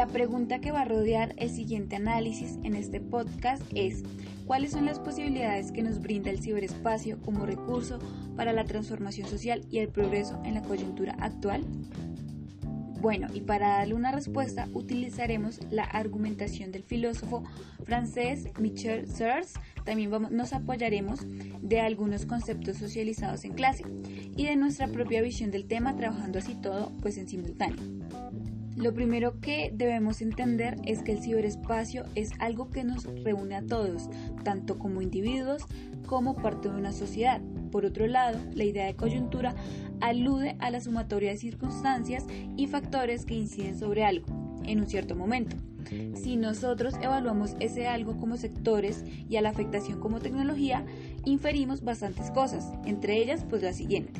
La pregunta que va a rodear el siguiente análisis en este podcast es ¿cuáles son las posibilidades que nos brinda el ciberespacio como recurso para la transformación social y el progreso en la coyuntura actual? Bueno, y para darle una respuesta utilizaremos la argumentación del filósofo francés Michel Serres. También nos apoyaremos de algunos conceptos socializados en clase y de nuestra propia visión del tema trabajando así todo pues en simultáneo. Lo primero que debemos entender es que el ciberespacio es algo que nos reúne a todos, tanto como individuos como parte de una sociedad. Por otro lado, la idea de coyuntura alude a la sumatoria de circunstancias y factores que inciden sobre algo en un cierto momento. Si nosotros evaluamos ese algo como sectores y a la afectación como tecnología, inferimos bastantes cosas, entre ellas pues la siguiente.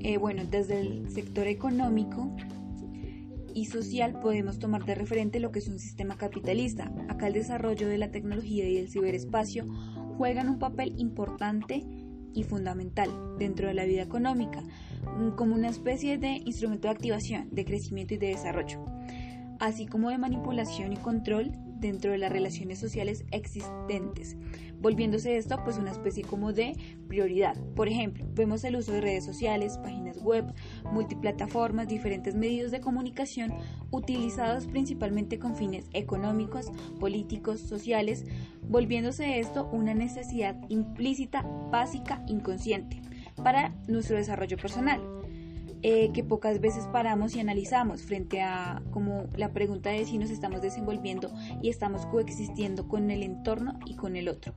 Eh, bueno, desde el sector económico y social podemos tomar de referente lo que es un sistema capitalista. Acá el desarrollo de la tecnología y el ciberespacio juegan un papel importante y fundamental dentro de la vida económica, mm, como una especie de instrumento de activación, de crecimiento y de desarrollo, así como de manipulación y control dentro de las relaciones sociales existentes, volviéndose esto pues una especie como de prioridad. Por ejemplo, vemos el uso de redes sociales, páginas web, multiplataformas, diferentes medios de comunicación utilizados principalmente con fines económicos, políticos, sociales, volviéndose esto una necesidad implícita, básica, inconsciente para nuestro desarrollo personal. Eh, que pocas veces paramos y analizamos frente a como la pregunta de si nos estamos desenvolviendo y estamos coexistiendo con el entorno y con el otro.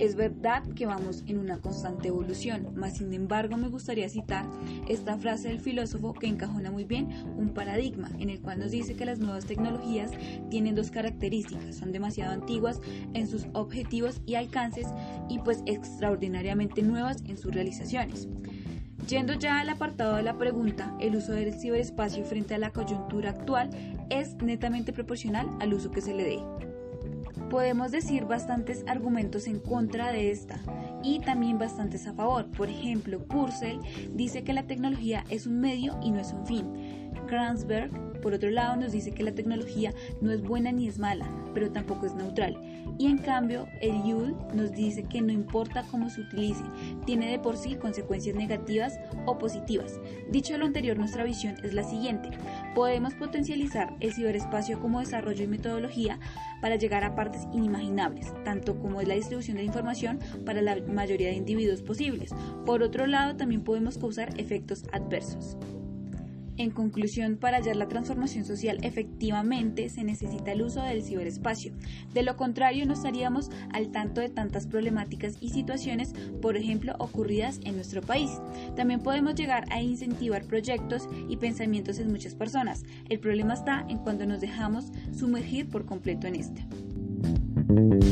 Es verdad que vamos en una constante evolución, mas sin embargo me gustaría citar esta frase del filósofo que encajona muy bien un paradigma en el cual nos dice que las nuevas tecnologías tienen dos características, son demasiado antiguas en sus objetivos y alcances y pues extraordinariamente nuevas en sus realizaciones. Yendo ya al apartado de la pregunta, el uso del ciberespacio frente a la coyuntura actual es netamente proporcional al uso que se le dé. Podemos decir bastantes argumentos en contra de esta y también bastantes a favor. Por ejemplo, Purcell dice que la tecnología es un medio y no es un fin. Kranzberg, por otro lado, nos dice que la tecnología no es buena ni es mala, pero tampoco es neutral. Y en cambio, el Yule nos dice que no importa cómo se utilice, tiene de por sí consecuencias negativas o positivas. Dicho lo anterior, nuestra visión es la siguiente. Podemos potencializar el ciberespacio como desarrollo y metodología para llegar a partes inimaginables, tanto como es la distribución de información para la mayoría de individuos posibles. Por otro lado, también podemos causar efectos adversos. En conclusión, para hallar la transformación social efectivamente se necesita el uso del ciberespacio. De lo contrario, no estaríamos al tanto de tantas problemáticas y situaciones, por ejemplo, ocurridas en nuestro país. También podemos llegar a incentivar proyectos y pensamientos en muchas personas. El problema está en cuando nos dejamos sumergir por completo en este.